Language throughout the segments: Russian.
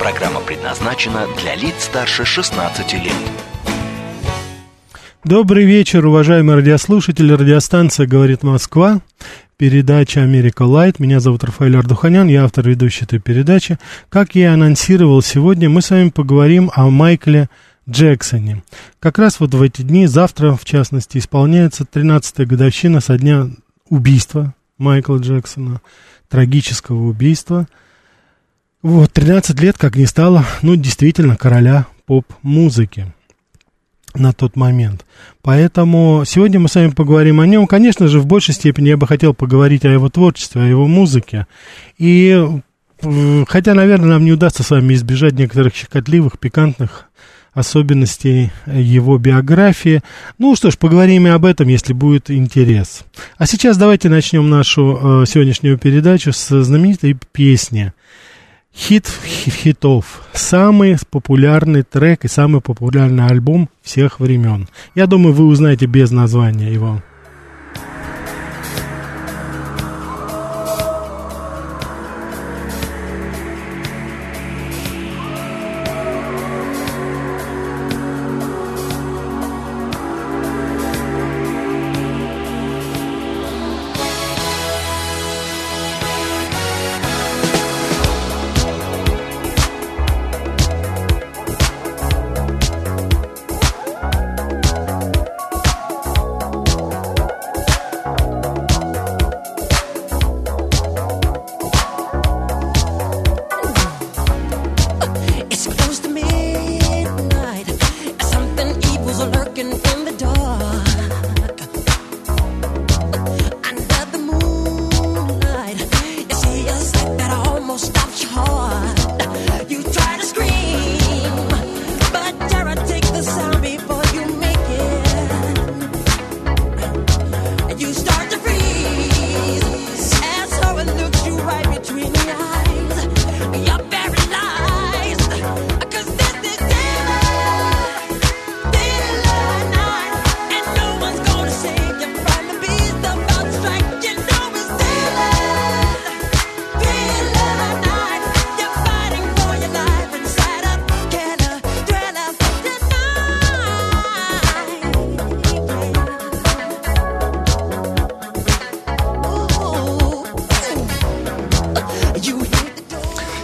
Программа предназначена для лиц старше 16 лет. Добрый вечер, уважаемые радиослушатели. Радиостанция «Говорит Москва». Передача «Америка Лайт». Меня зовут Рафаэль Ардуханян, я автор ведущей этой передачи. Как я и анонсировал сегодня, мы с вами поговорим о Майкле Джексоне. Как раз вот в эти дни, завтра, в частности, исполняется 13-я годовщина со дня убийства Майкла Джексона, трагического убийства – вот, 13 лет, как не стало, ну, действительно, короля поп-музыки на тот момент. Поэтому сегодня мы с вами поговорим о нем. Конечно же, в большей степени я бы хотел поговорить о его творчестве, о его музыке. И хотя, наверное, нам не удастся с вами избежать некоторых щекотливых, пикантных особенностей его биографии. Ну что ж, поговорим и об этом, если будет интерес. А сейчас давайте начнем нашу э, сегодняшнюю передачу с знаменитой песни – Хит хитов. Самый популярный трек и самый популярный альбом всех времен. Я думаю, вы узнаете без названия его.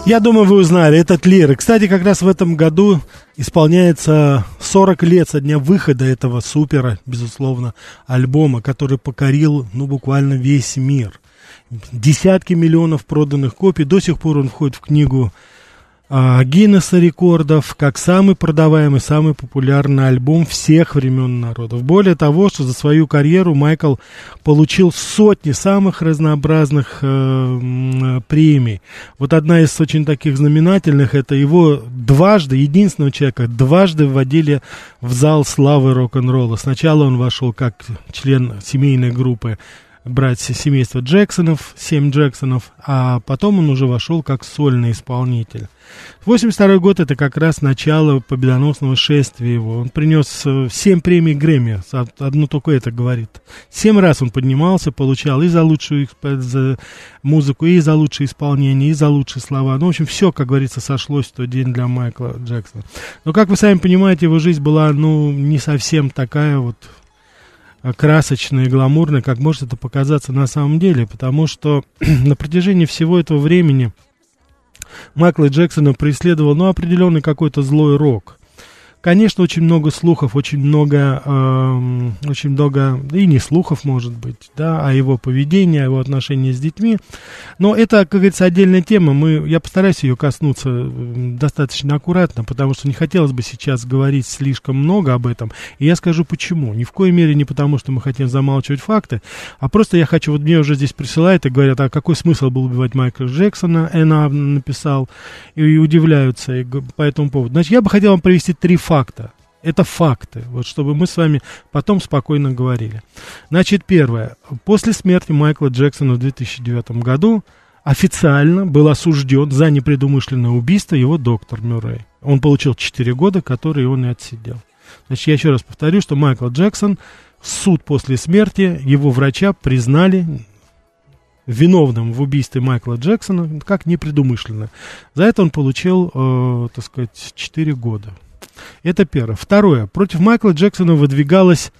Я думаю, вы узнали, этот Лир. Кстати, как раз в этом году исполняется 40 лет со дня выхода этого супера, безусловно, альбома, который покорил, ну, буквально весь мир. Десятки миллионов проданных копий. До сих пор он входит в книгу а, Гиннесса рекордов как самый продаваемый, самый популярный альбом всех времен народов. Более того, что за свою карьеру Майкл получил сотни самых разнообразных э, премий. Вот одна из очень таких знаменательных, это его дважды, единственного человека, дважды вводили в зал славы рок-н-ролла. Сначала он вошел как член семейной группы братья семейства Джексонов, семь Джексонов, а потом он уже вошел как сольный исполнитель. 82 год это как раз начало победоносного шествия его. Он принес 7 э, премий Грэмми, одну только это говорит. Семь раз он поднимался, получал и за лучшую за музыку, и за лучшее исполнение, и за лучшие слова. Ну, в общем, все, как говорится, сошлось в тот день для Майкла Джексона. Но, как вы сами понимаете, его жизнь была, ну, не совсем такая вот красочно и гламурно, как может это показаться на самом деле, потому что на протяжении всего этого времени Майкла Джексона преследовал, ну, определенный какой-то злой рок. Конечно, очень много слухов, очень много, э, очень много, и не слухов, может быть, да, о его поведении, о его отношении с детьми. Но это, как говорится, отдельная тема. Мы, я постараюсь ее коснуться достаточно аккуратно, потому что не хотелось бы сейчас говорить слишком много об этом. И я скажу почему. Ни в коей мере не потому, что мы хотим замалчивать факты, а просто я хочу, вот мне уже здесь присылают и говорят, а какой смысл был убивать Майкла Джексона, Эна написал, и удивляются по этому поводу. Значит, я бы хотел вам привести три. Это факты, вот чтобы мы с вами потом спокойно говорили. Значит, первое. После смерти Майкла Джексона в 2009 году официально был осужден за непредумышленное убийство его доктор Мюррей. Он получил 4 года, которые он и отсидел. Значит, я еще раз повторю, что Майкл Джексон, суд после смерти, его врача признали виновным в убийстве Майкла Джексона, как непредумышленно. За это он получил, э, так сказать, 4 года. Это первое. Второе. Против Майкла Джексона выдвигалось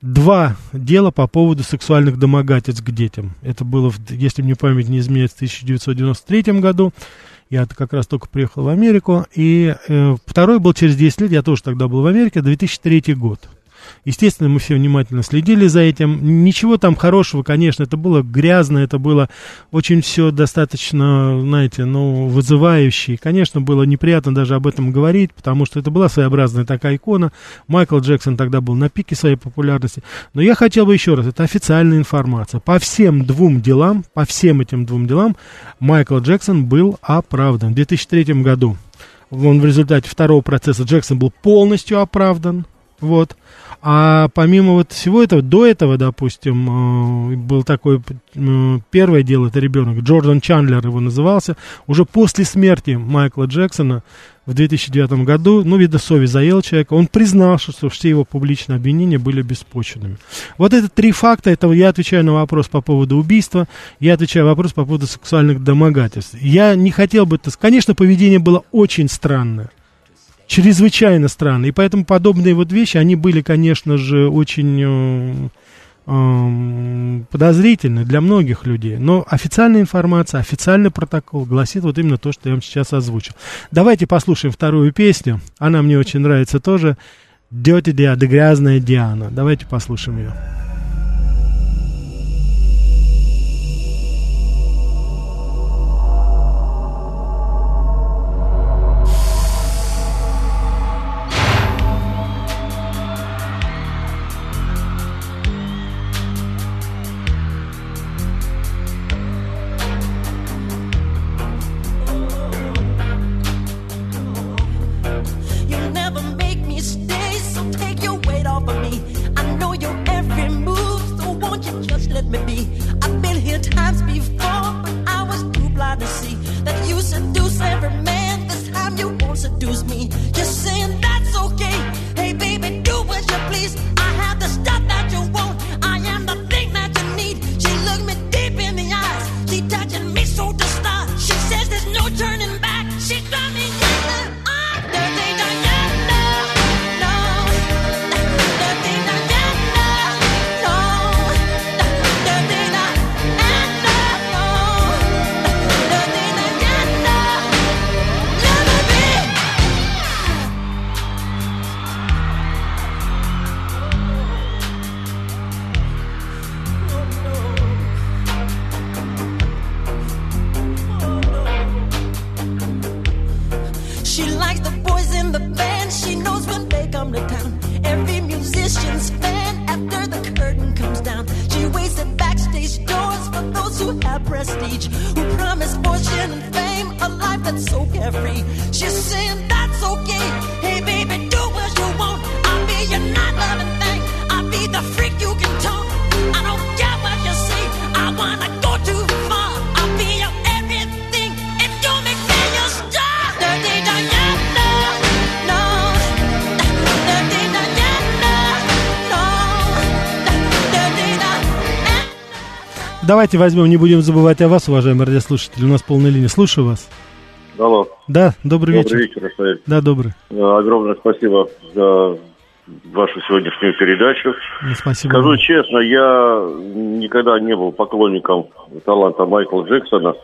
два дела по поводу сексуальных домогательств к детям. Это было, если мне память не изменяет, в 1993 году. Я как раз только приехал в Америку. И э, второй был через 10 лет, я тоже тогда был в Америке, 2003 год. Естественно, мы все внимательно следили за этим. Ничего там хорошего, конечно, это было грязно, это было очень все достаточно, знаете, ну, вызывающе. конечно, было неприятно даже об этом говорить, потому что это была своеобразная такая икона. Майкл Джексон тогда был на пике своей популярности. Но я хотел бы еще раз, это официальная информация. По всем двум делам, по всем этим двум делам Майкл Джексон был оправдан. В 2003 году он в результате второго процесса Джексон был полностью оправдан. Вот. А помимо вот всего этого, до этого, допустим, э, был такой э, первое дело, это ребенок, Джордан Чандлер его назывался, уже после смерти Майкла Джексона в 2009 году, ну, видно, совесть заел человека, он признал, что все его публичные обвинения были беспочвенными. Вот это три факта, это я отвечаю на вопрос по поводу убийства, я отвечаю на вопрос по поводу сексуальных домогательств. Я не хотел бы, конечно, поведение было очень странное, чрезвычайно странно. И поэтому подобные вот вещи, они были, конечно же, очень э, э, подозрительны для многих людей. Но официальная информация, официальный протокол гласит вот именно то, что я вам сейчас озвучил. Давайте послушаем вторую песню. Она мне очень нравится тоже. Dirty Diana, грязная Диана. Давайте послушаем ее. seduce every man. This time you won't seduce me. Давайте возьмем, не будем забывать о вас, уважаемые радиослушатели. У нас полная линия. Слушаю вас. Алло. Да, добрый, добрый вечер. Добрый вечер, Рафаэль. Да, добрый. Э, огромное спасибо за вашу сегодняшнюю передачу. Спасибо. Скажу честно, я никогда не был поклонником таланта Майкла Джексона.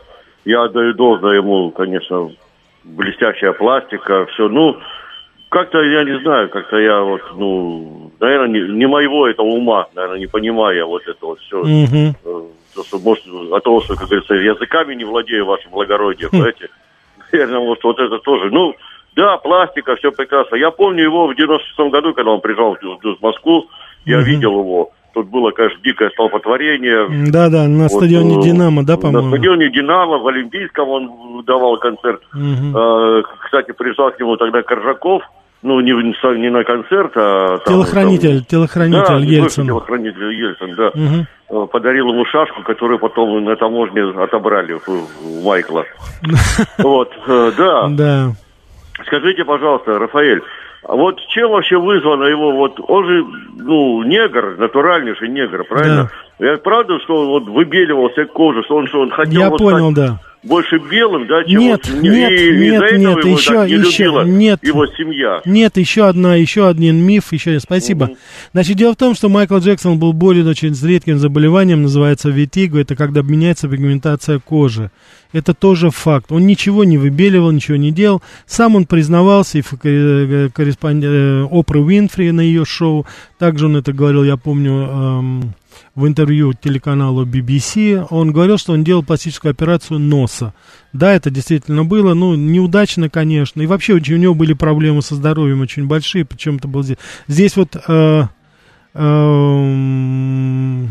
Я отдаю должное ему, конечно, блестящая пластика, все. Ну, как-то, я не знаю, как-то я вот, ну, наверное, не, не моего этого ума, наверное, не понимая вот это вот все. Угу. То, что, может, от того, что, как говорится, языками не владею, ваше благородие, хм. понимаете? Наверное, вот, вот это тоже. Ну, да, пластика, все прекрасно. Я помню его в 96-м году, когда он приезжал в Москву, я угу. видел его. Тут было, конечно, дикое столпотворение. Да-да, на вот, стадионе э, «Динамо», да, по-моему? На стадионе «Динамо», в Олимпийском он давал концерт. Угу. Кстати, приезжал к нему тогда Коржаков, ну, не, не на концерт, а... Там, телохранитель, там, телохранитель да, Ельцин. телохранитель Ельцин, да. Угу. Подарил ему шашку, которую потом на таможне отобрали у Майкла. Вот, э, да. Да. Скажите, пожалуйста, Рафаэль, а вот чем вообще вызвано его, вот он же, ну, негр, натуральнейший негр, правильно? Да. Я правда, что он вот выбеливался кожу, что он, что он хотел Я вот понял, стать да. Больше белым, да, чем нет, вот, нет, и, нет, из-за нет, этого еще, его не еще, нет, его семья. Нет, еще одна, еще один миф, еще спасибо. Угу. Значит, дело в том, что Майкл Джексон был болен очень с редким заболеванием, называется витиго, это когда меняется пигментация кожи. Это тоже факт. Он ничего не выбеливал, ничего не делал. Сам он признавался и в э, корреспондент э, Опры Уинфри на ее шоу. Также он это говорил, я помню, эм, в интервью телеканалу BBC. Он говорил, что он делал пластическую операцию носа. Да, это действительно было, ну, неудачно, конечно. И вообще у него были проблемы со здоровьем очень большие, причем это было здесь. Здесь вот... Э, э,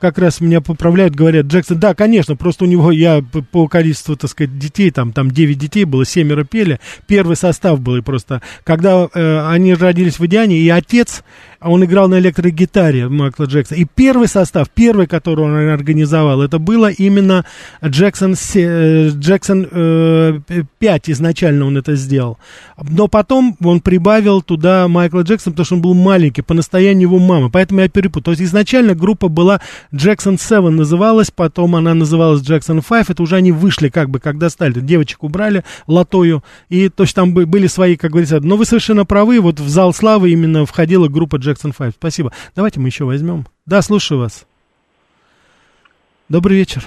как раз меня поправляют, говорят, Джексон, да, конечно, просто у него, я по количеству, так сказать, детей, там, там 9 детей было, семеро пели, первый состав был, и просто, когда э, они родились в Индиане, и отец, он играл на электрогитаре Майкла Джексона, и первый состав, первый, который он организовал, это было именно Джексон, э, Джексон э, 5, изначально он это сделал, но потом он прибавил туда Майкла Джексона, потому что он был маленький, по настоянию его мамы, поэтому я перепутал, то есть изначально группа была Jackson 7 называлась, потом она называлась Jackson 5, это уже они вышли как бы, когда стали, девочек убрали латою, и то есть там были свои, как говорится, но вы совершенно правы, вот в зал славы именно входила группа Jackson 5. Спасибо. Давайте мы еще возьмем. Да, слушаю вас. Добрый вечер.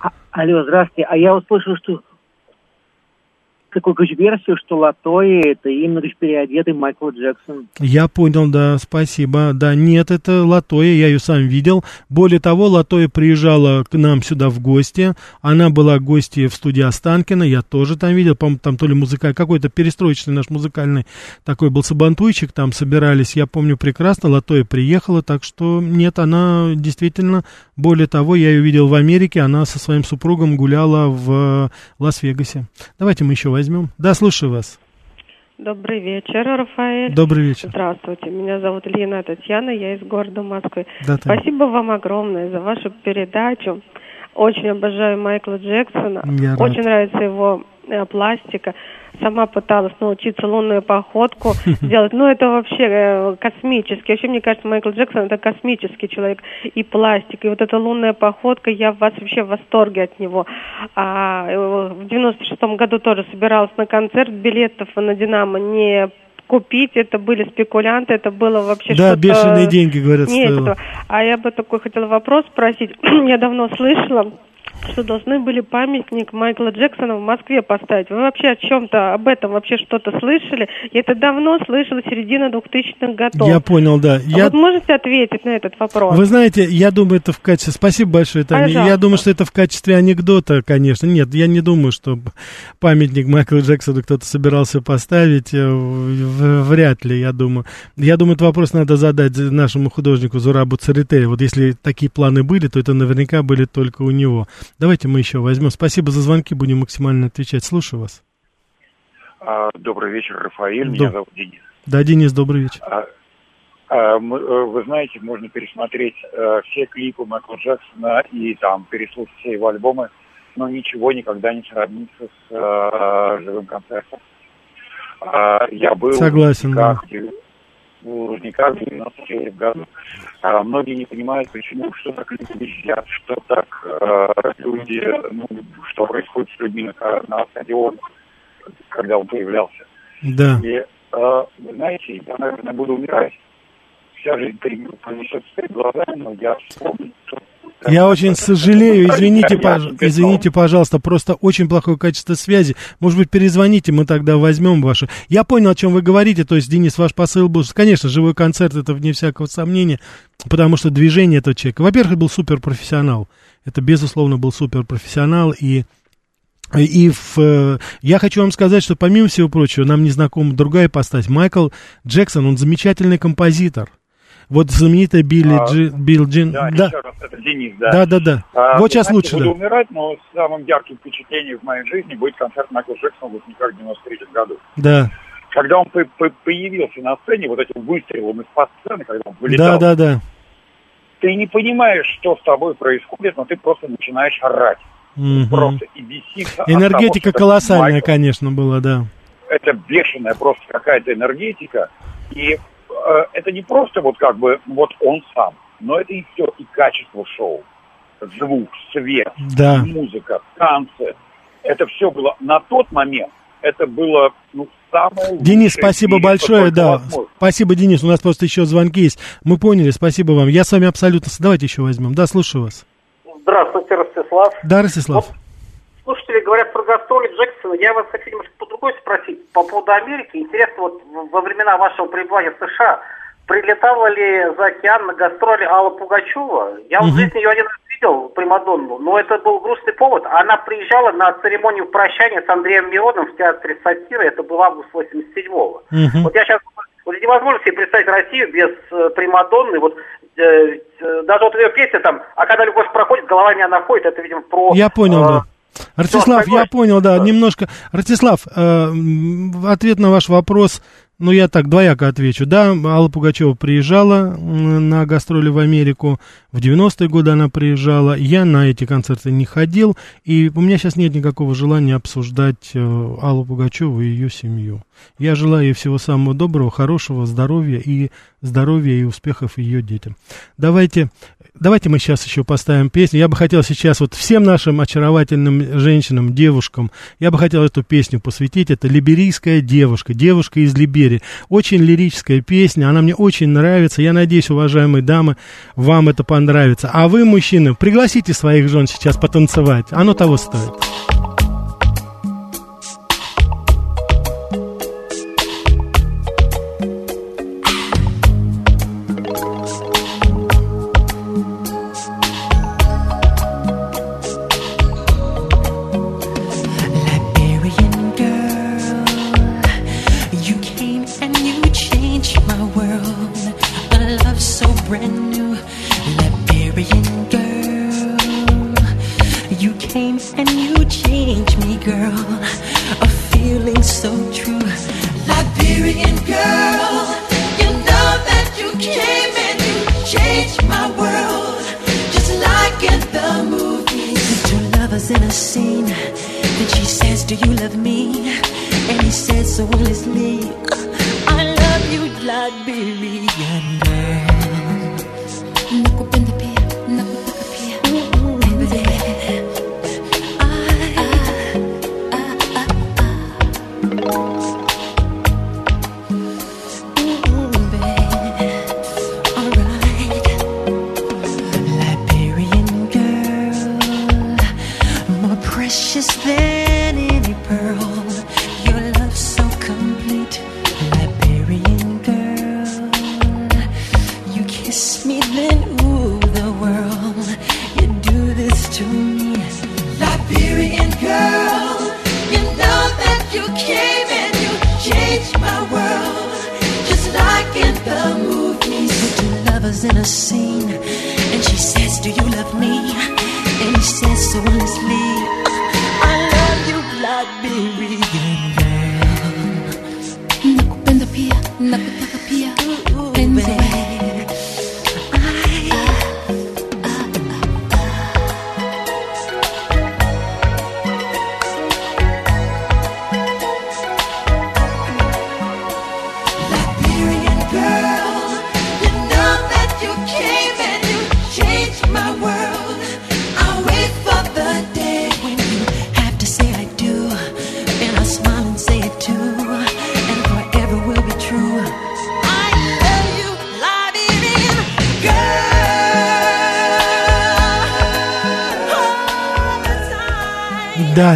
А, алло, здравствуйте. А я услышал, что такую версию, что Латои это именно лишь переодетый Майкл Джексон. Я понял, да, спасибо. Да, нет, это Латоя, я ее сам видел. Более того, Латоя приезжала к нам сюда в гости. Она была гостьей в студии Останкина, я тоже там видел, по там то ли музыкальный, какой-то перестроечный наш музыкальный такой был сабантуйчик, там собирались, я помню прекрасно, Латоя приехала, так что нет, она действительно, более того, я ее видел в Америке, она со своим супругом гуляла в Лас-Вегасе. Давайте мы еще возьмем возьмем. Да, слушаю вас. Добрый вечер, Рафаэль. Добрый вечер. Здравствуйте, меня зовут Лина Татьяна, я из города Москвы. Да, Спасибо вам огромное за вашу передачу. Очень обожаю Майкла Джексона. Я Очень рад. нравится его э, пластика сама пыталась научиться лунную походку делать. Ну, это вообще э, космически. Вообще, мне кажется, Майкл Джексон это космический человек. И пластик, и вот эта лунная походка, я в вас вообще в восторге от него. А, э, в 96-м году тоже собиралась на концерт, билетов на «Динамо» не купить, это были спекулянты, это было вообще да, что-то... Да, бешеные деньги, говорят, Нет, стоило. А я бы такой хотела вопрос спросить. я давно слышала, что должны были памятник Майкла Джексона в Москве поставить. Вы вообще о чем-то, об этом вообще что-то слышали? Я это давно слышала, середина 2000-х годов. Я понял, да. А я... Вот можете ответить на этот вопрос? Вы знаете, я думаю, это в качестве... Спасибо большое, Таня. Пожалуйста. Я думаю, что это в качестве анекдота, конечно. Нет, я не думаю, что памятник Майкла Джексона кто-то собирался поставить. Э, вряд ли, я думаю. Я думаю, этот вопрос надо задать нашему художнику Зурабу Царите. Вот если такие планы были, то это наверняка были только у него. Давайте мы еще возьмем. Спасибо за звонки, будем максимально отвечать. Слушаю вас. А, добрый вечер, Рафаэль. Меня зовут Денис. Да, Денис, добрый вечер. А, а, э, вы знаете, можно пересмотреть а, все клипы Майкла Джексона и там переслушать все его альбомы, но ничего никогда не сравнится с а, живым концертом. Я был Согласен, в да в Лужниках в 93 году. А многие не понимают, почему, что так люди визжат, что так э, люди, ну, что происходит с людьми на, на стадионе, когда он появлялся. Да. И, э, вы знаете, я, наверное, буду умирать. Вся жизнь понесет перед глазами, но я вспомню, что Я очень сожалею, извините, пож... извините, пожалуйста, просто очень плохое качество связи. Может быть, перезвоните, мы тогда возьмем ваше. Я понял, о чем вы говорите, то есть, Денис, ваш посыл был, конечно, живой концерт, это вне всякого сомнения, потому что движение этого человека, во-первых, был суперпрофессионал, это, безусловно, был суперпрофессионал, и и в, э, я хочу вам сказать, что помимо всего прочего, нам не знакома другая ипостась. Майкл Джексон, он замечательный композитор. Вот знаменитая Билли а, Джи, Билл Джин. Да, да. Еще раз, это Денис, да. Да, да, да. А, вот сейчас знаете, лучше. Буду да. умирать, но самым ярким впечатлением в моей жизни будет концерт Майкла Джексона в выпускниках в 93 году. Да. Когда он появился на сцене, вот этим выстрелом из-под сцены, когда он вылетал. Да, да, да. Ты не понимаешь, что с тобой происходит, но ты просто начинаешь орать. Угу. Просто и беситься. Энергетика того, колоссальная, Майкл. конечно, была, да. Это бешеная просто какая-то энергетика. И Э, это не просто вот как бы вот он сам, но это и все, и качество шоу. Звук, свет, да. музыка, танцы. Это все было на тот момент, это было ну, самое Денис, спасибо большое, да. Возможно. Спасибо, Денис, у нас просто еще звонки есть. Мы поняли, спасибо вам. Я с вами абсолютно... Давайте еще возьмем. Да, слушаю вас. Здравствуйте, Ростислав. Да, Ростислав. Вот говорят про гастроли Джексона. Я вас хочу немножко по другой спросить. По поводу Америки. Интересно, вот во времена вашего пребывания в США прилетала ли за океан на гастроли Алла Пугачева? Я угу. в жизни ее один раз видел, Примадонну, но это был грустный повод. Она приезжала на церемонию прощания с Андреем Мироном в театре сатиры. Это был август 87-го. Угу. Вот я сейчас вот невозможно себе представить Россию без э, Примадонны. Вот э, э, даже вот ее песня там, а когда любовь проходит, голова не находит, это, видимо, про... Я понял, э, да Ростислав, я понял, да, немножко. Ростислав, э, ответ на ваш вопрос, ну, я так двояко отвечу. Да, Алла Пугачева приезжала на гастроли в Америку, в 90-е годы она приезжала, я на эти концерты не ходил, и у меня сейчас нет никакого желания обсуждать э, Аллу Пугачеву и ее семью. Я желаю ей всего самого доброго, хорошего, здоровья и здоровья и успехов ее детям. Давайте Давайте мы сейчас еще поставим песню. Я бы хотел сейчас вот всем нашим очаровательным женщинам, девушкам, я бы хотел эту песню посвятить. Это «Либерийская девушка», девушка из Либерии. Очень лирическая песня, она мне очень нравится. Я надеюсь, уважаемые дамы, вам это понравится. А вы, мужчины, пригласите своих жен сейчас потанцевать. Оно того стоит. in a scene.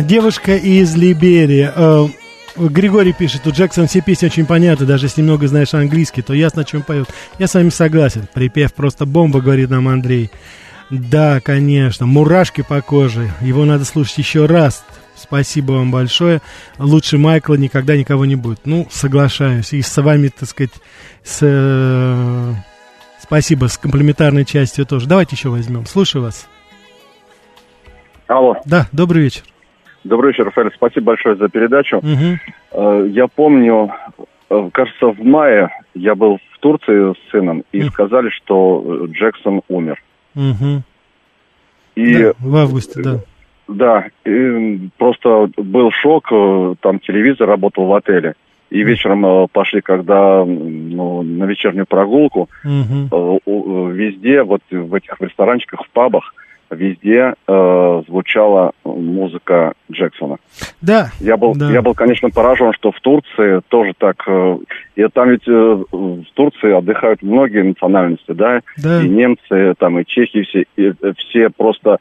Девушка из Либерии. Э, Григорий пишет, у Джексон все песни очень понятны, даже если немного знаешь английский, то ясно, о чем поет. Я с вами согласен. Припев просто бомба, говорит нам Андрей. Да, конечно, мурашки по коже. Его надо слушать еще раз. Спасибо вам большое. Лучше Майкла никогда никого не будет. Ну, соглашаюсь. И с вами, так сказать, с... Э, спасибо, с комплементарной частью тоже. Давайте еще возьмем. Слушаю вас. Алло. Да, добрый вечер. Добрый вечер, Рафаэль. Спасибо большое за передачу. Угу. Я помню, э, кажется, в мае я был в Турции с сыном, и угу. сказали, что Джексон умер. Угу. И, да, в августе, да. Да, и просто был шок, там телевизор работал в отеле. И вечером пошли, когда ну, на вечернюю прогулку, угу. везде, вот в этих ресторанчиках, в пабах, везде э, звучала музыка Джексона. Да. Я был, да. я был, конечно, поражен, что в Турции тоже так. Э, и там ведь э, в Турции отдыхают многие национальности, да? Да. И немцы, там и чехи, все, и, э, все просто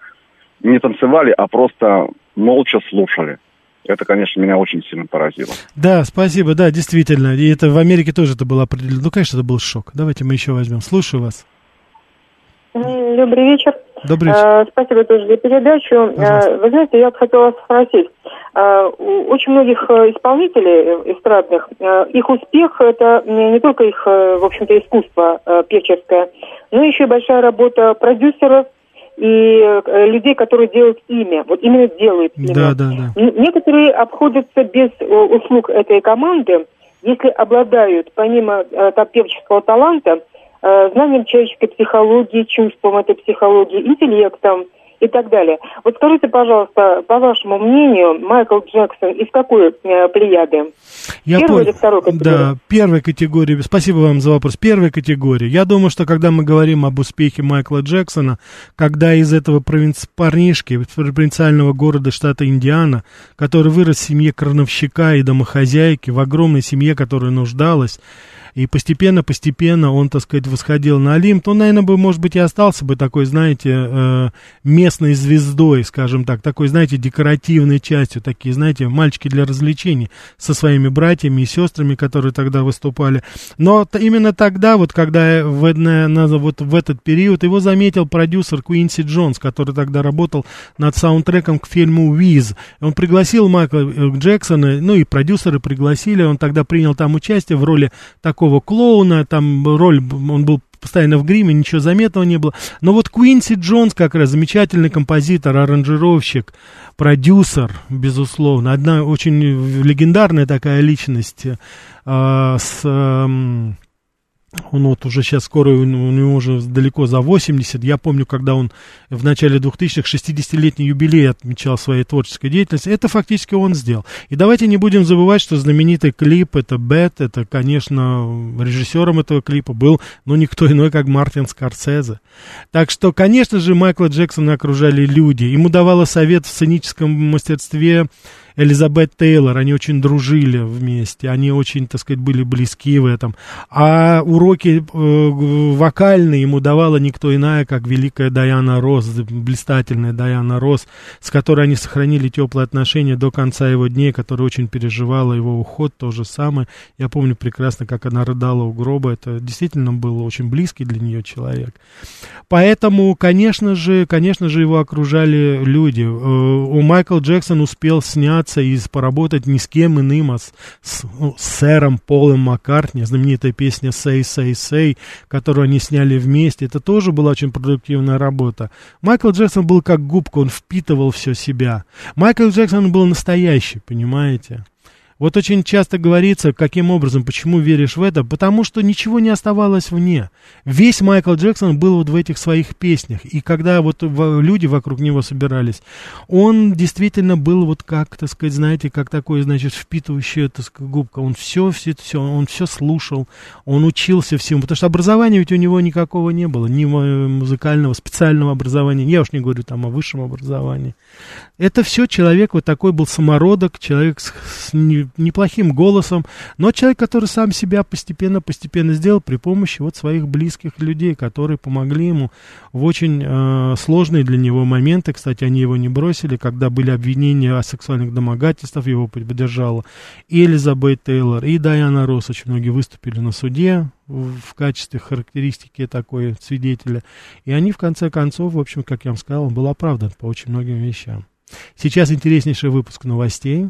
не танцевали, а просто молча слушали. Это, конечно, меня очень сильно поразило. Да, спасибо, да, действительно. И это в Америке тоже это было определенно. Ну, конечно, это был шок. Давайте мы еще возьмем. Слушаю вас. Добрый вечер. Добрый вечер. А, спасибо тоже за передачу. А. Вы знаете, я хотела спросить. А, у очень многих э, исполнителей э, эстрадных, их успех – это не только их, в общем-то, искусство певческое, но еще и большая работа продюсеров, и людей, которые делают имя, вот именно делают имя. Да, да, да. Некоторые обходятся без услуг этой команды, если обладают, помимо певческого таланта, Э, знанием человеческой психологии, чувством этой психологии, интеллектом и так далее. Вот скажите, пожалуйста, по вашему мнению, Майкл Джексон из какой э, плеяды? Я Первой или второй категории? Да, первой категории. Спасибо вам за вопрос. Первой категории. Я думаю, что когда мы говорим об успехе Майкла Джексона, когда из этого провинци... парнишки, провинциального города штата Индиана, который вырос в семье крановщика и домохозяйки, в огромной семье, которая нуждалась, и постепенно-постепенно он, так сказать, восходил на Олимп. Он, наверное, бы, может быть, и остался бы такой, знаете, э, местной звездой, скажем так, такой, знаете, декоративной частью, такие, знаете, мальчики для развлечений со своими братьями и сестрами, которые тогда выступали. Но именно тогда, вот когда в, на, на, вот в этот период его заметил продюсер Куинси Джонс, который тогда работал над саундтреком к фильму «Виз». Он пригласил Майкла э, Джексона, ну и продюсеры пригласили, он тогда принял там участие в роли такого такого клоуна, там роль, он был постоянно в гриме, ничего заметного не было. Но вот Куинси Джонс как раз замечательный композитор, аранжировщик, продюсер, безусловно. Одна очень легендарная такая личность э, с... Э, он вот уже сейчас скоро, у него уже далеко за 80. Я помню, когда он в начале 2000-х 60-летний юбилей отмечал своей творческой деятельности. Это фактически он сделал. И давайте не будем забывать, что знаменитый клип, это Бет, это, конечно, режиссером этого клипа был, но никто иной, как Мартин Скорсезе. Так что, конечно же, Майкла Джексона окружали люди. Ему давала совет в сценическом мастерстве Элизабет Тейлор, они очень дружили вместе, они очень, так сказать, были близки в этом. А уроки э, вокальные ему давала никто иная, как великая Даяна Росс, блистательная Даяна Росс, с которой они сохранили теплые отношения до конца его дней, которая очень переживала его уход, то же самое. Я помню прекрасно, как она рыдала у гроба, это действительно был очень близкий для нее человек. Поэтому, конечно же, конечно же, его окружали люди. Э, у Майкл Джексон успел снять общаться и поработать ни с кем иным, а с, с, ну, с сэром Полом Маккартни, знаменитая песня «Say, say, say», которую они сняли вместе, это тоже была очень продуктивная работа. Майкл Джексон был как губка, он впитывал все себя. Майкл Джексон был настоящий, понимаете? Вот очень часто говорится, каким образом, почему веришь в это, потому что ничего не оставалось вне. Весь Майкл Джексон был вот в этих своих песнях, и когда вот люди вокруг него собирались, он действительно был вот как, так сказать, знаете, как такой, значит, впитывающий, так сказать, губка. Он все, все, все, он все слушал, он учился всему, потому что образования ведь у него никакого не было, ни музыкального, специального образования, я уж не говорю там о высшем образовании. Это все человек вот такой был самородок, человек с, с неплохим голосом, но человек, который сам себя постепенно-постепенно сделал при помощи вот своих близких людей, которые помогли ему в очень э, сложные для него моменты. Кстати, они его не бросили, когда были обвинения о сексуальных домогательствах, его поддержала и Элизабет Тейлор, и Дайана Росс. Очень многие выступили на суде в, качестве характеристики такой свидетеля. И они, в конце концов, в общем, как я вам сказал, был оправдан по очень многим вещам. Сейчас интереснейший выпуск новостей.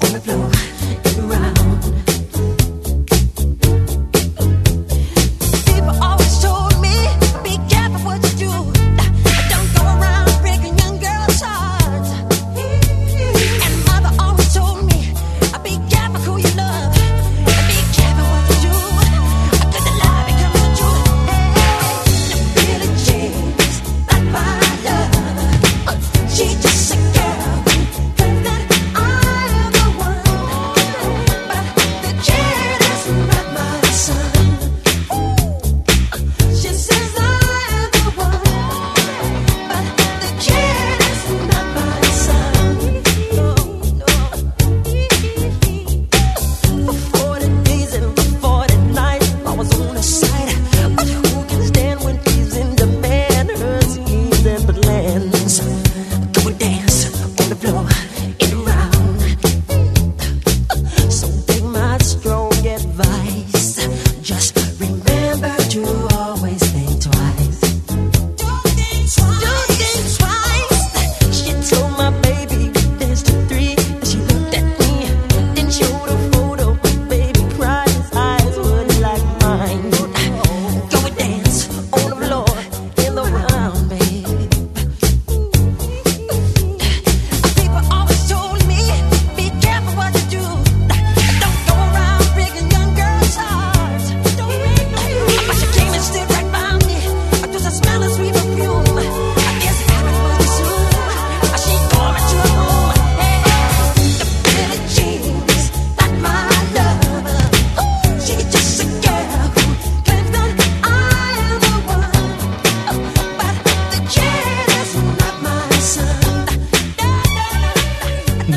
Let me play my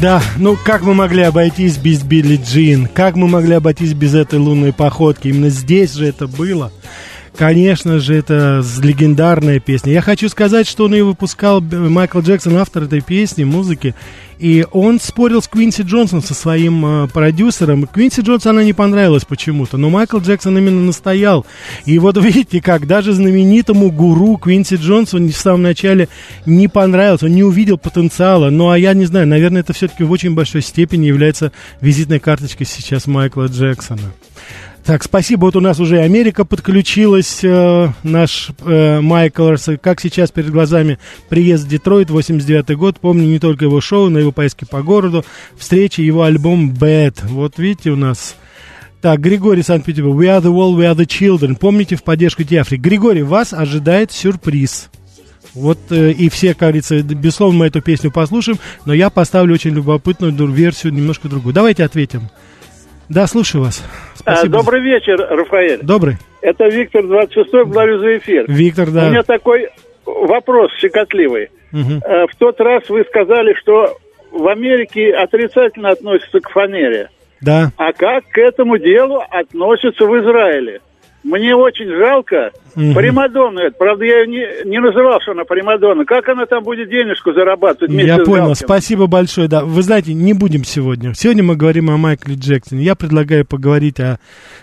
Да, ну как мы могли обойтись без Билли Джин? Как мы могли обойтись без этой лунной походки? Именно здесь же это было. Конечно же, это легендарная песня. Я хочу сказать, что он ее выпускал, Майкл Джексон, автор этой песни, музыки. И он спорил с Квинси Джонсом, со своим э, продюсером. Квинси Джонсу она не понравилась почему-то, но Майкл Джексон именно настоял. И вот видите, как даже знаменитому гуру Квинси Джонсу в самом начале не понравилось, он не увидел потенциала. Ну, а я не знаю, наверное, это все-таки в очень большой степени является визитной карточкой сейчас Майкла Джексона. Так, спасибо. Вот у нас уже Америка подключилась, э, наш э, Майкл, как сейчас перед глазами приезд в Детройт, 89 год. Помню не только его шоу, но и его поездки по городу, встречи, его альбом Bad. Вот видите у нас... Так, Григорий Санкт-Петербург. We are the world, we are the children. Помните в поддержку Диафрики. Григорий, вас ожидает сюрприз. Вот э, и все, как говорится, безусловно, мы эту песню послушаем, но я поставлю очень любопытную версию, немножко другую. Давайте ответим Да, слушаю вас. А, Спасибо. Добрый вечер, Рафаэль. Добрый. Это Виктор 26-й, благодарю за эфир. Виктор, да. У меня такой вопрос щекотливый. Угу. В тот раз вы сказали, что в Америке отрицательно относятся к фанере. Да. А как к этому делу относятся в Израиле? Мне очень жалко угу. Примадонну это. Правда, я ее не, не называл, что она Примадонна. Как она там будет денежку зарабатывать Я понял. Спасибо большое. Да. Вы знаете, не будем сегодня. Сегодня мы говорим о Майкле Джексоне. Я предлагаю поговорить о...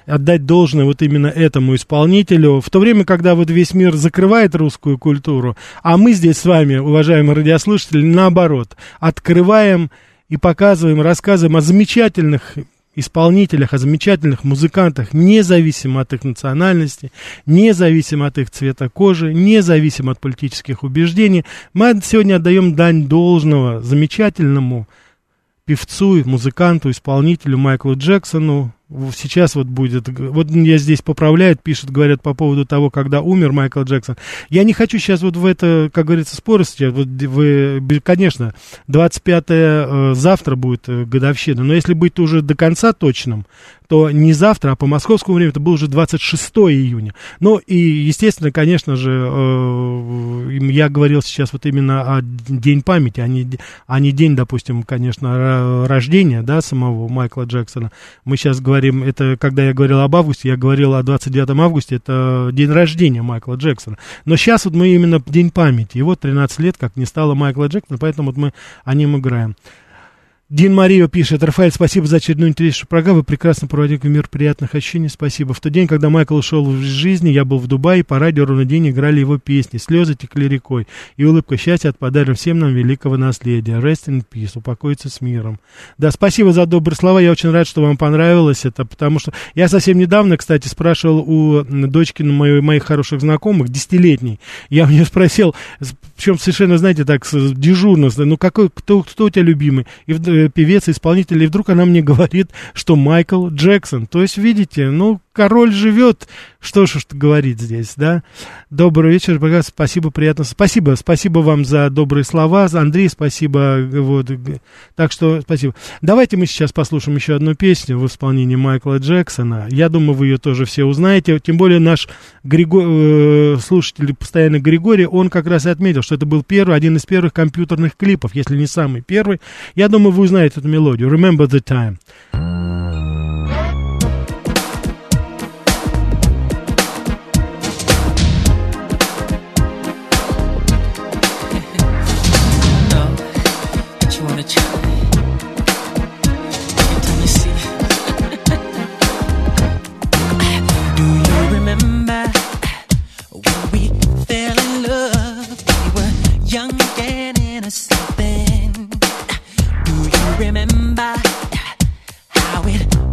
Отдать должное вот именно этому исполнителю. В то время, когда вот весь мир закрывает русскую культуру, а мы здесь с вами, уважаемые радиослушатели, наоборот, открываем и показываем, рассказываем о замечательных исполнителях, о замечательных музыкантах, независимо от их национальности, независимо от их цвета кожи, независимо от политических убеждений. Мы сегодня отдаем дань должного замечательному певцу, музыканту, исполнителю Майклу Джексону, сейчас вот будет, вот я здесь поправляют, пишут, говорят по поводу того, когда умер Майкл Джексон. Я не хочу сейчас вот в это, как говорится, спорить. Вот вы, конечно, 25 э, завтра будет э, годовщина, но если быть уже до конца точным, то не завтра, а по московскому времени это был уже 26 июня. Ну и, естественно, конечно же, э, я говорил сейчас вот именно о День памяти, а не, а не день, допустим, конечно, рождения, да, самого Майкла Джексона. Мы сейчас говорим, это когда я говорил об августе, я говорил о 29 августе, это день рождения Майкла Джексона. Но сейчас вот мы именно День памяти. Вот 13 лет, как не стало Майкла Джексона, поэтому вот мы о нем играем. Дин Марио пишет, Рафаэль, спасибо за очередную интересную программу, вы прекрасно проводите мир приятных ощущений, спасибо. В тот день, когда Майкл ушел в жизни, я был в Дубае, по радио ровно день играли его песни, слезы текли рекой, и улыбка счастья от подарок всем нам великого наследия. Rest in peace, упокоиться с миром. Да, спасибо за добрые слова, я очень рад, что вам понравилось это, потому что я совсем недавно, кстати, спрашивал у дочки моей, моих хороших знакомых, десятилетней, я у нее спросил, причем совершенно, знаете, так, дежурно, ну какой, кто, кто у тебя любимый? И э, певец, исполнитель, и вдруг она мне говорит, что Майкл Джексон. То есть, видите, ну, король живет, что ж говорить здесь, да? Добрый вечер, спасибо, приятно. Спасибо, спасибо вам за добрые слова. Андрей, спасибо. Вот. Так что спасибо. Давайте мы сейчас послушаем еще одну песню в исполнении Майкла Джексона. Я думаю, вы ее тоже все узнаете. Тем более наш Григо... э, слушатель постоянно Григорий, он как раз и отметил, что это был первый, один из первых компьютерных клипов, если не самый первый. Я думаю, вы узнаете эту мелодию. Remember the time. Uh,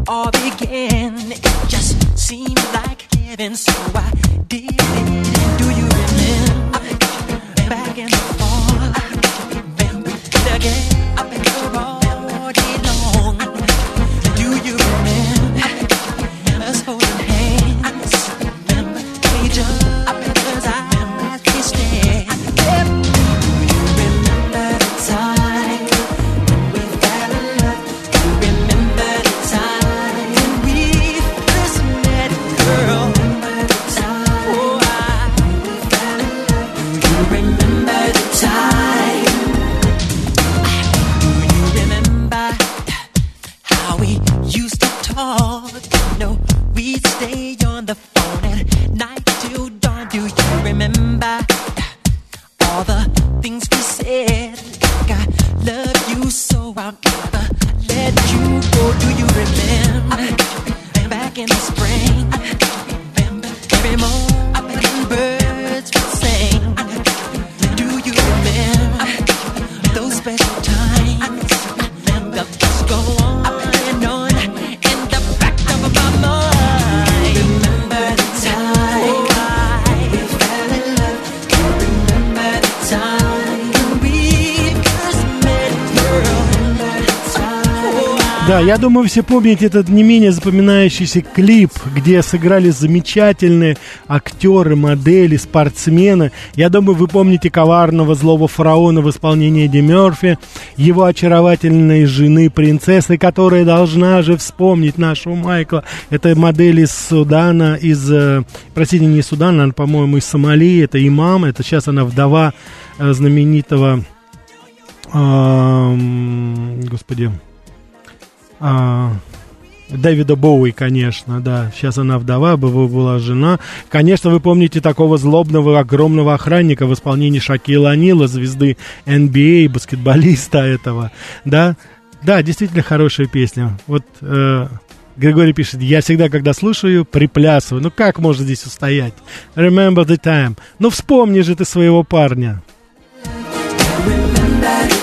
all began. It just seemed like heaven, so I did it. Do you remember back in the fall? Remember again? Да, я думаю, все помните этот не менее запоминающийся клип, где сыграли замечательные актеры, модели, спортсмены. Я думаю, вы помните коварного злого фараона в исполнении Эдди Мерфи, его очаровательной жены, принцессы, которая должна же вспомнить нашего Майкла. Это модель из Судана, из, э, простите, не из Судана, она, по-моему, из Сомали, это имам, это сейчас она вдова э, знаменитого, господи, а, Дэвида Боуи, конечно, да. Сейчас она вдова, была жена. Конечно, вы помните такого злобного, огромного охранника в исполнении Шакила Анила, звезды NBA, а, баскетболиста этого, да. Да, действительно хорошая песня. Вот э, Григорий пишет, я всегда, когда слушаю, приплясываю. Ну как можно здесь устоять? Remember the time. Ну вспомни же ты своего парня. Remember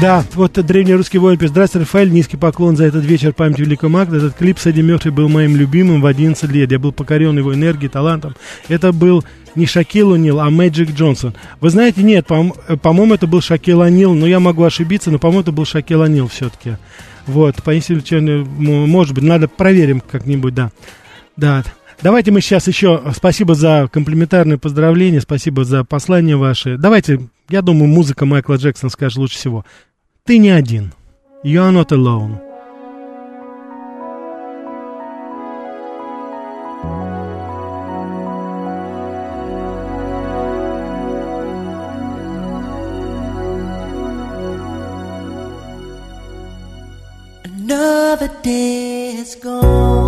Да, вот древний русский воин пишет. Здравствуйте, Рафаэль, низкий поклон за этот вечер памяти великого Магда. Этот клип с Эдди Мёрфи был моим любимым в 11 лет. Я был покорен его энергией, талантом. Это был не Шакил Унил, а Мэджик Джонсон. Вы знаете, нет, по- по-моему, это был Шакил Анил, но я могу ошибиться, но, по-моему, это был Шакил Анил все-таки. Вот, поистине, может быть, надо проверим как-нибудь, да. Да, Давайте мы сейчас еще... Спасибо за комплиментарные поздравления, спасибо за послание ваше. Давайте, я думаю, музыка Майкла Джексона скажет лучше всего. Ты не один. You are not alone. Another day is gone.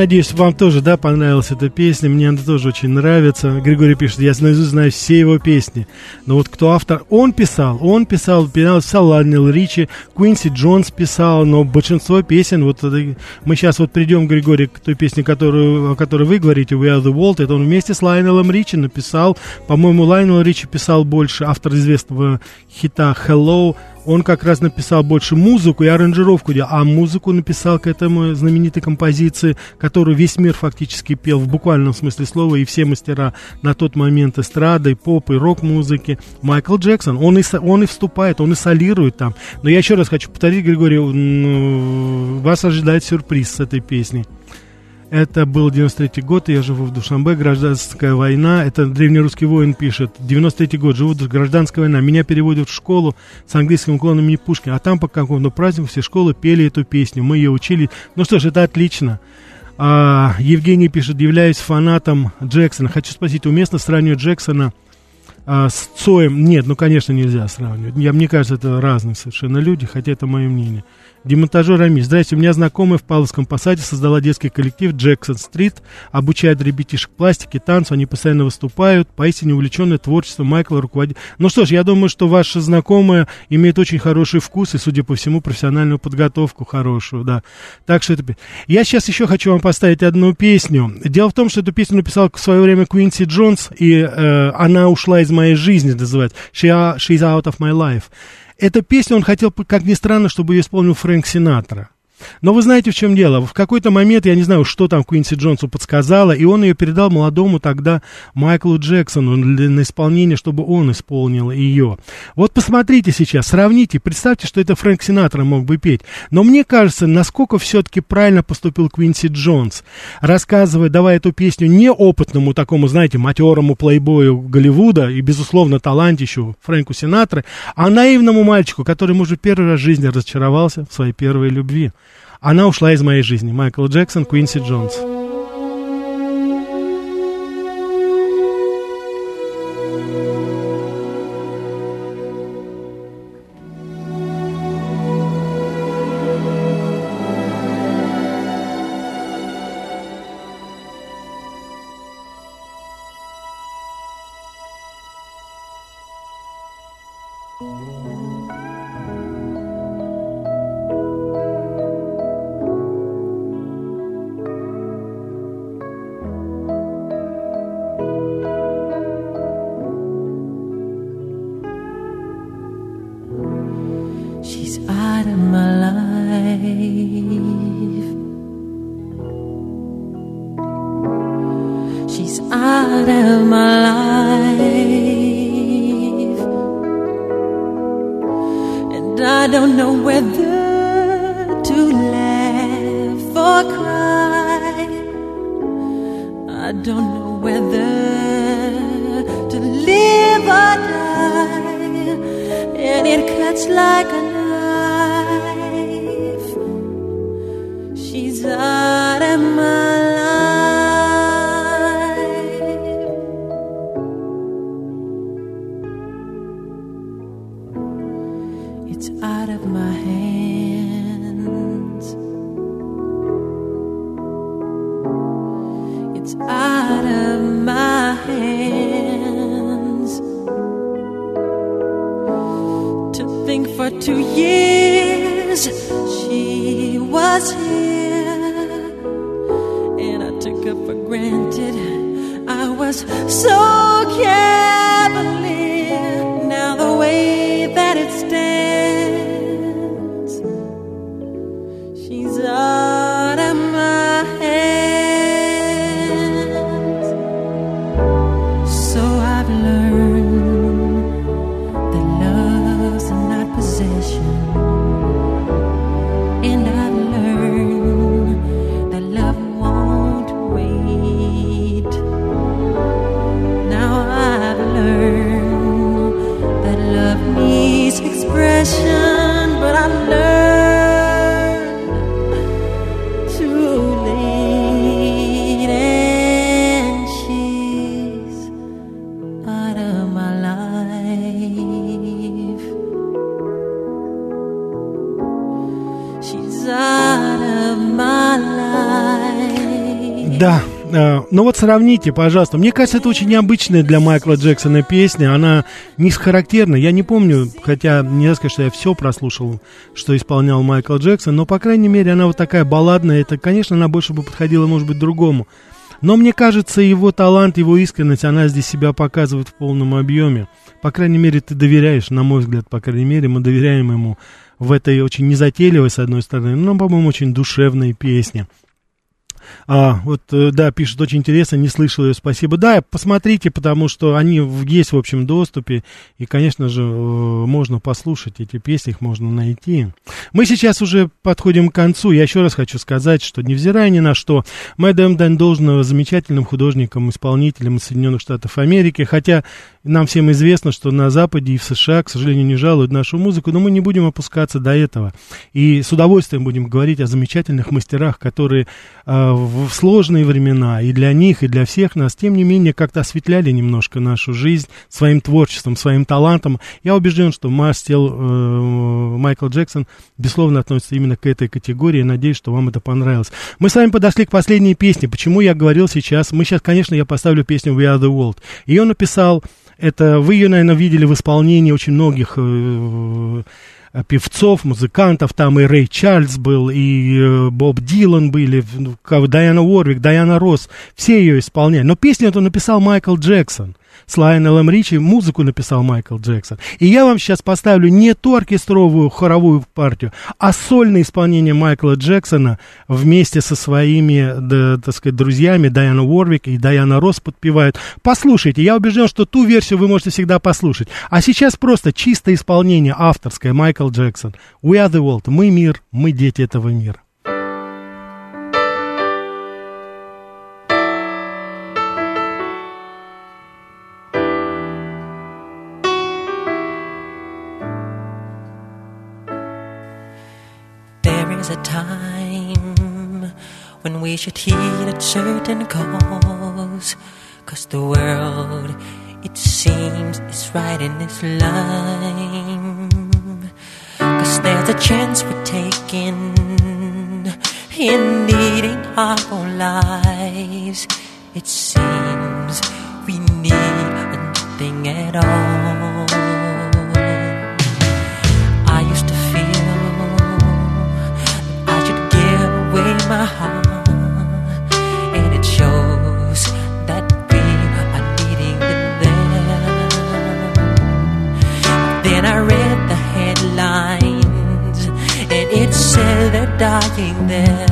Надеюсь, вам тоже, да, понравилась эта песня. Мне она тоже очень нравится. Григорий пишет, я наизусть знаю все его песни. Но вот кто автор? Он писал, он писал, писал Лайнел Ричи, Куинси Джонс писал, но большинство песен, вот мы сейчас вот придем, Григорий, к той песне, которую, о которой вы говорите, We Are The World, это он вместе с Лайнелом Ричи написал. По-моему, Лайнел Ричи писал больше, автор известного хита Hello, он как раз написал больше музыку и аранжировку, а музыку написал к этому знаменитой композиции, которую весь мир фактически пел в буквальном смысле слова, и все мастера на тот момент эстрады, поп и рок-музыки. Майкл Джексон, он и, он и вступает, он и солирует там. Но я еще раз хочу повторить, Григорий, вас ожидает сюрприз с этой песней. Это был 93 год, я живу в Душанбе, гражданская война. Это древнерусский воин пишет. 93 год, живу в гражданская война. Меня переводят в школу с английским уклоном имени Пушкина. А там по какому-то празднику все школы пели эту песню. Мы ее учили. Ну что ж, это отлично. А, Евгений пишет, являюсь фанатом Джексона. Хочу спросить, уместно сравнивать Джексона а, с Цоем? Нет, ну, конечно, нельзя сравнивать. Я, мне кажется, это разные совершенно люди, хотя это мое мнение. Демонтажер Рамиль. Здрасте, у меня знакомая в Павловском посаде создала детский коллектив Джексон Стрит, обучает ребятишек пластике, танцу, они постоянно выступают, поистине увлеченное творчеством Майкла руководит. Ну что ж, я думаю, что ваша знакомая имеет очень хороший вкус и, судя по всему, профессиональную подготовку хорошую, да. Так что это... Я сейчас еще хочу вам поставить одну песню. Дело в том, что эту песню написал в свое время Квинси Джонс, и э, она ушла из моей жизни, называется. She, she's out of my life. Эта песня он хотел, как ни странно, чтобы ее исполнил Фрэнк Синатра. Но вы знаете, в чем дело? В какой-то момент, я не знаю, что там Куинси Джонсу подсказала, и он ее передал молодому тогда Майклу Джексону на исполнение, чтобы он исполнил ее. Вот посмотрите сейчас, сравните, представьте, что это Фрэнк Синатра мог бы петь. Но мне кажется, насколько все-таки правильно поступил Куинси Джонс, рассказывая, давая эту песню неопытному такому, знаете, матерому плейбою Голливуда и, безусловно, талантищу Фрэнку Синатры, а наивному мальчику, который, может, первый раз в жизни разочаровался в своей первой любви. Она ушла из моей жизни. Майкл Джексон, Квинси Джонс. Сравните, пожалуйста. Мне кажется, это очень необычная для Майкла Джексона песня. Она не характерна. Я не помню, хотя не сказать, что я все прослушал, что исполнял Майкл Джексон, но, по крайней мере, она вот такая балладная. Это, конечно, она больше бы подходила, может быть, другому. Но мне кажется, его талант, его искренность, она здесь себя показывает в полном объеме. По крайней мере, ты доверяешь, на мой взгляд, по крайней мере, мы доверяем ему в этой очень незатейливой, с одной стороны, но, по-моему, очень душевной песне. А, вот, э, да, пишет, очень интересно, не слышал ее, спасибо. Да, посмотрите, потому что они есть в общем доступе, и, конечно же, э, можно послушать эти песни, их можно найти. Мы сейчас уже подходим к концу. Я еще раз хочу сказать, что невзирая ни на что, Мэддам Дэн должен замечательным художником, исполнителем из Соединенных Штатов Америки, хотя нам всем известно, что на Западе и в США, к сожалению, не жалуют нашу музыку, но мы не будем опускаться до этого. И с удовольствием будем говорить о замечательных мастерах, которые э, в сложные времена и для них, и для всех нас, тем не менее, как-то осветляли немножко нашу жизнь своим творчеством, своим талантом. Я убежден, что Мастел, э, Майкл Джексон, безусловно, относится именно к этой категории. Надеюсь, что вам это понравилось. Мы с вами подошли к последней песне. Почему я говорил сейчас? Мы сейчас, конечно, я поставлю песню We Are The World. Ее написал, это вы ее, наверное, видели в исполнении очень многих э, Э, певцов, музыкантов, там и Рэй Чарльз был, и э, Боб Дилан были, ну, Дайана Уорвик, Дайана Росс, все ее исполняли. Но песню эту написал Майкл Джексон с Лайонелом Ричи, музыку написал Майкл Джексон. И я вам сейчас поставлю не ту оркестровую хоровую партию, а сольное исполнение Майкла Джексона вместе со своими, да, так сказать, друзьями Дайана Уорвик и Дайана Росс подпевают. Послушайте, я убежден, что ту версию вы можете всегда послушать. А сейчас просто чистое исполнение авторское Майкл Джексон. We are the world. Мы мир, мы дети этого мира. When we should heed a certain cause. Cause the world, it seems, is right in its line. Cause there's a chance we're taking in needing our own lives. It seems we need nothing at all. I used to feel that I should give away my heart, dying there,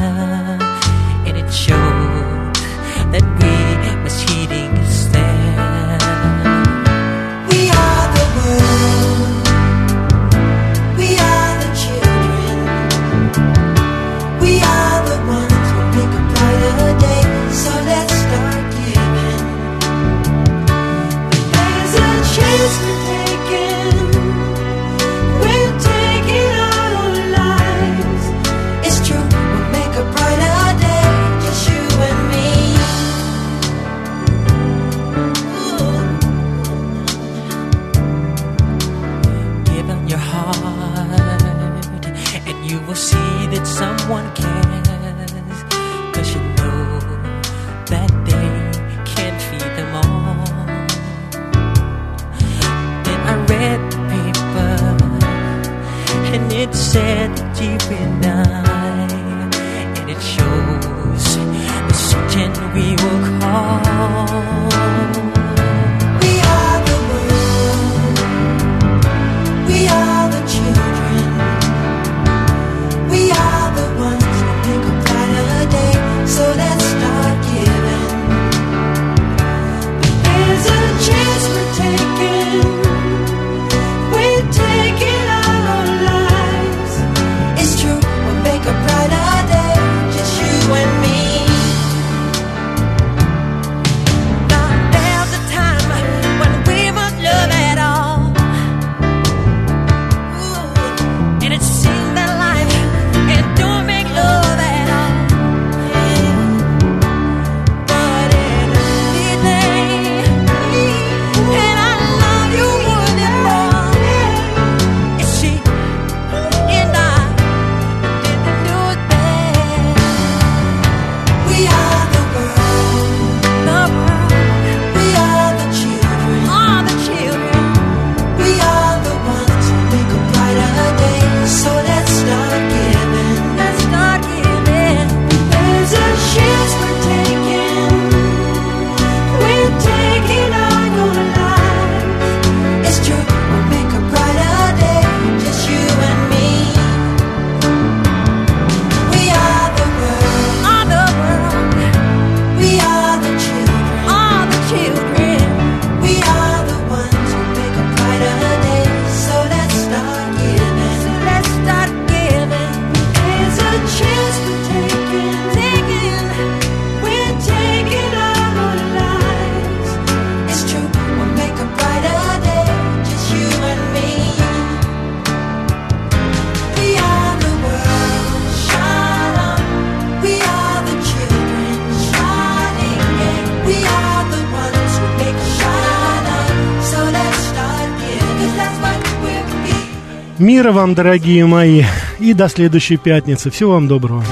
Мира вам, дорогие мои, и до следующей пятницы. Всего вам доброго.